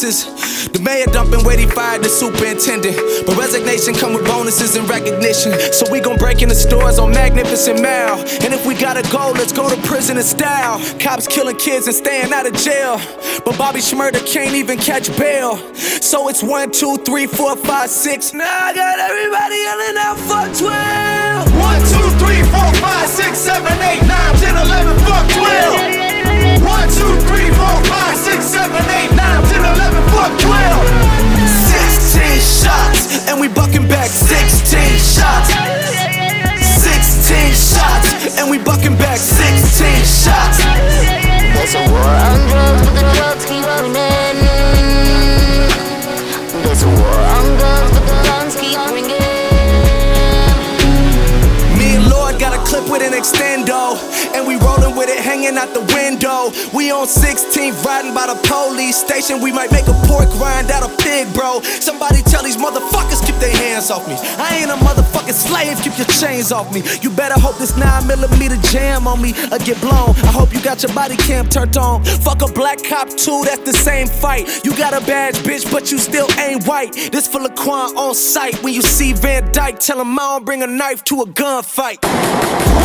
places. The mayor dumping where he fired the superintendent. But resignation come with bonuses and recognition. So we gon' break in the stores on Magnificent Mile. And if we gotta go, let's go to prison in style. Cops killing kids and staying out of jail. But Bobby Schmurder can't even catch bail. So it's one, two, three, four, five, six. Now I got everybody yelling out for 12. One, two, three, four, five, six, seven, eight, nine, ten, eleven, fuck twelve. One, two, three, four, five, six, seven, eight, nine, ten, eleven, fuck twelve. 16 shots, and we bucking back 16 shots. 16 shots, and we bucking back 16 shots. There's a war on drugs, but the drugs keep. There's a war with an extendo, and we rolling with it hanging out the window. We on 16th riding by the police station. We might make a pork rind out of pig, bro. Somebody tell these motherfuckers keep their hands off me. I ain't a motherfucking slave, keep your chains off me. You better hope this 9 millimeter jam on me or get blown. I hope you got your body cam turned on. Fuck a black cop too, that's the same fight. You got a badge, bitch, but you still ain't white. This for Laquan on sight. When you see Van Dyke, tell him I don't bring a knife to a gunfight.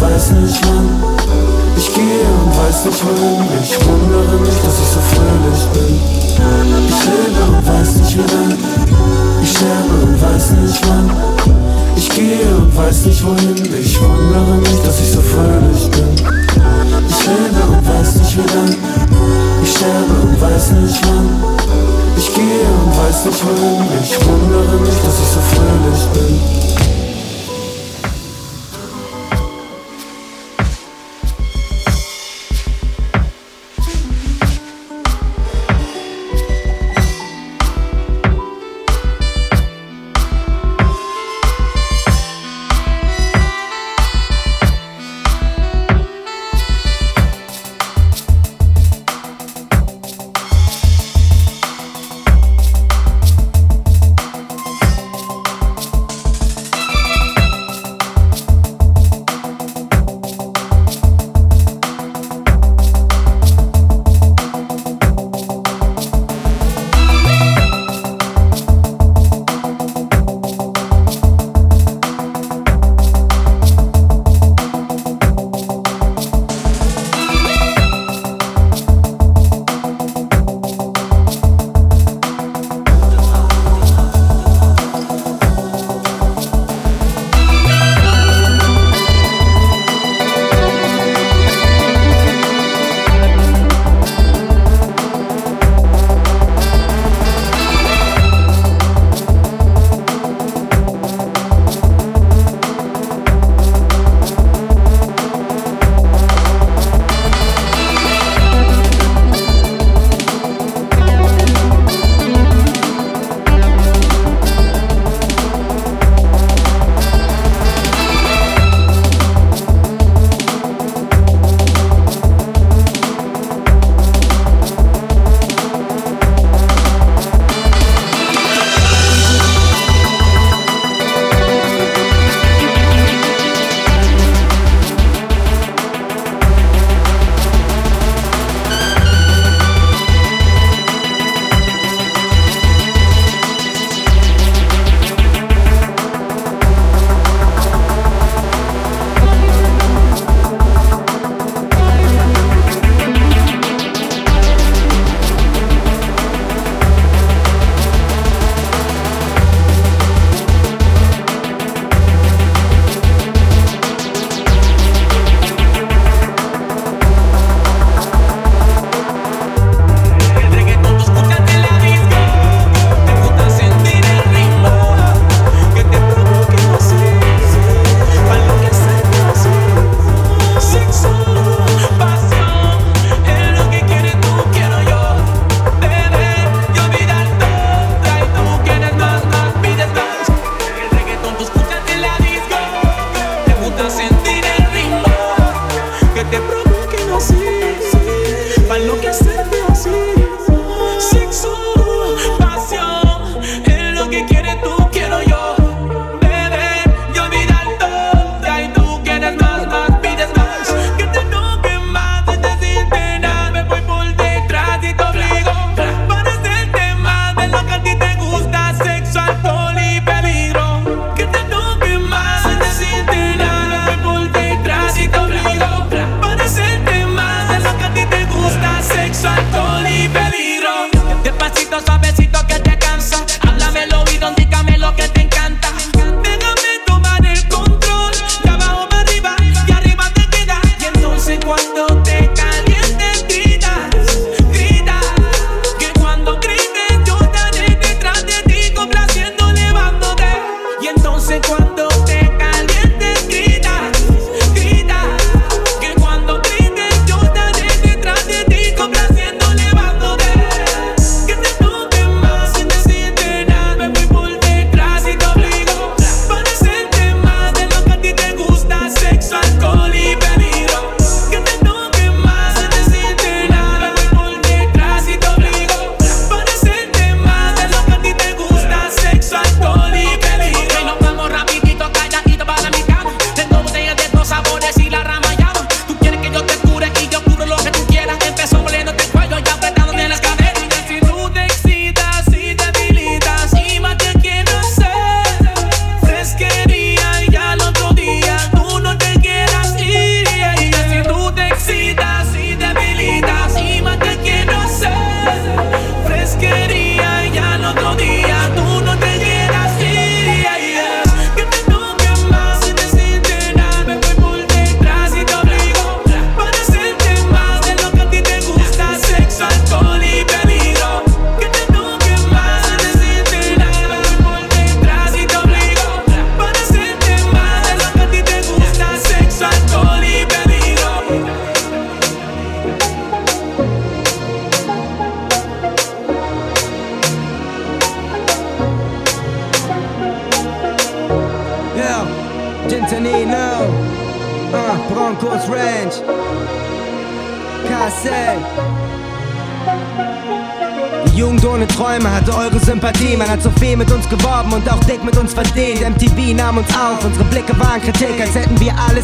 weiß nicht wann. Ich gehe und weiß nicht wohin. Ich wundere mich, dass ich so fröhlich bin. Ich lebe und weiß nicht wie lang. Ich sterbe und weiß nicht wann. Ich gehe und weiß nicht wohin. Ich wundere mich, dass ich so fröhlich bin. Ich lebe und weiß nicht wie lang. Ich sterbe und weiß nicht wann. Ich gehe und weiß nicht wohin. Ich wundere mich, dass ich so fröhlich bin.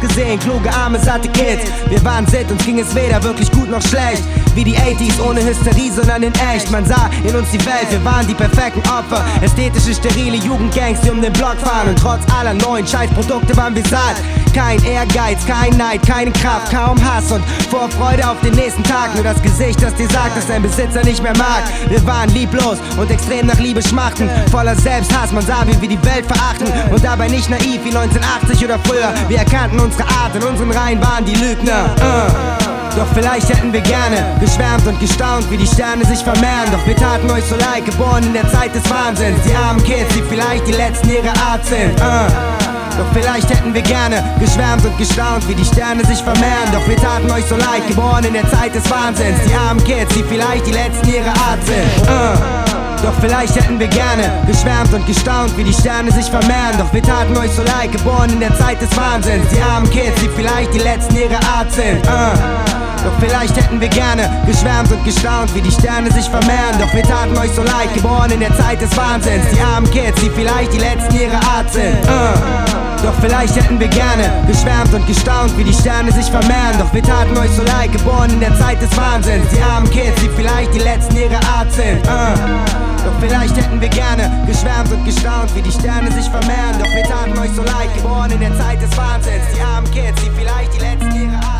Gesehen. Kluge, arme, satte Kids. Wir waren sit, uns ging es weder wirklich gut noch schlecht. Wie die 80s, ohne Hysterie, sondern in echt. Man sah in uns die Welt, wir waren die perfekten Opfer. Ästhetische, sterile Jugendgangs, die um den Block fahren. Und trotz aller neuen Scheißprodukte waren wir satt. Kein Ehrgeiz, kein Neid, keine Kraft, kaum Hass und Vorfreude auf den nächsten Tag. Nur das Gesicht, das dir sagt, dass dein Besitzer nicht mehr mag. Wir waren lieblos und extrem nach Liebe schmachten. Voller Selbsthass, man sah, wie wir die Welt verachten. Und dabei nicht naiv wie 1980 oder früher. Wir erkannten unsere Art, in unseren Reihen waren die Lügner. Uh. Doch vielleicht hätten wir gerne geschwärmt und gestaunt, wie die Sterne sich vermehren. Doch wir taten euch so leid, geboren in der Zeit des Wahnsinns. Die armen Kids, die vielleicht die letzten ihrer Art sind. Uh. Doch vielleicht hätten wir gerne geschwärmt und gestaunt, wie die Sterne sich vermehren. Doch wir taten euch so leid, geboren in der Zeit des Wahnsinns. Die armen Kids, die vielleicht die letzten ihrer Art sind. Uh. Doch vielleicht hätten wir gerne geschwärmt und gestaunt, wie die Sterne sich vermehren. Doch wir taten euch so leid, geboren in der Zeit des Wahnsinns. Die armen Kids, die vielleicht die letzten ihrer Art sind. Uh. Doch vielleicht hätten wir gerne geschwärmt und gestaunt, wie die Sterne sich vermehren. Doch wir taten euch so leid, geboren in der Zeit des Wahnsinns. Die armen Kids, die vielleicht die letzten ihrer Art sind. Uh. Doch vielleicht hätten wir gerne geschwärmt und gestaunt, wie die Sterne sich vermehren. Doch wir taten euch so leid, geboren in der Zeit des Wahnsinns. Die armen Kids, die vielleicht die letzten ihrer Art sind. Uh. Doch vielleicht hätten wir gerne geschwärmt und gestaunt, wie die Sterne sich vermehren. Doch wir taten euch so leid, geboren in der Zeit des Wahnsinns. Die armen Kids, die vielleicht die letzten ihrer Art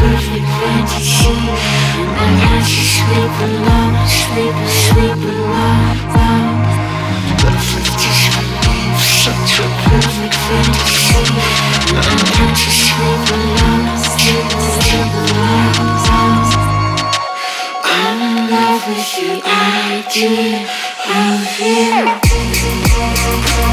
perfect fantasy My heart should sleep alone, sleep, sleep alone Perfect disbelief, such a perfect fantasy My heart should sleep alone, sleep, sleep alone I'm in love with the idea of you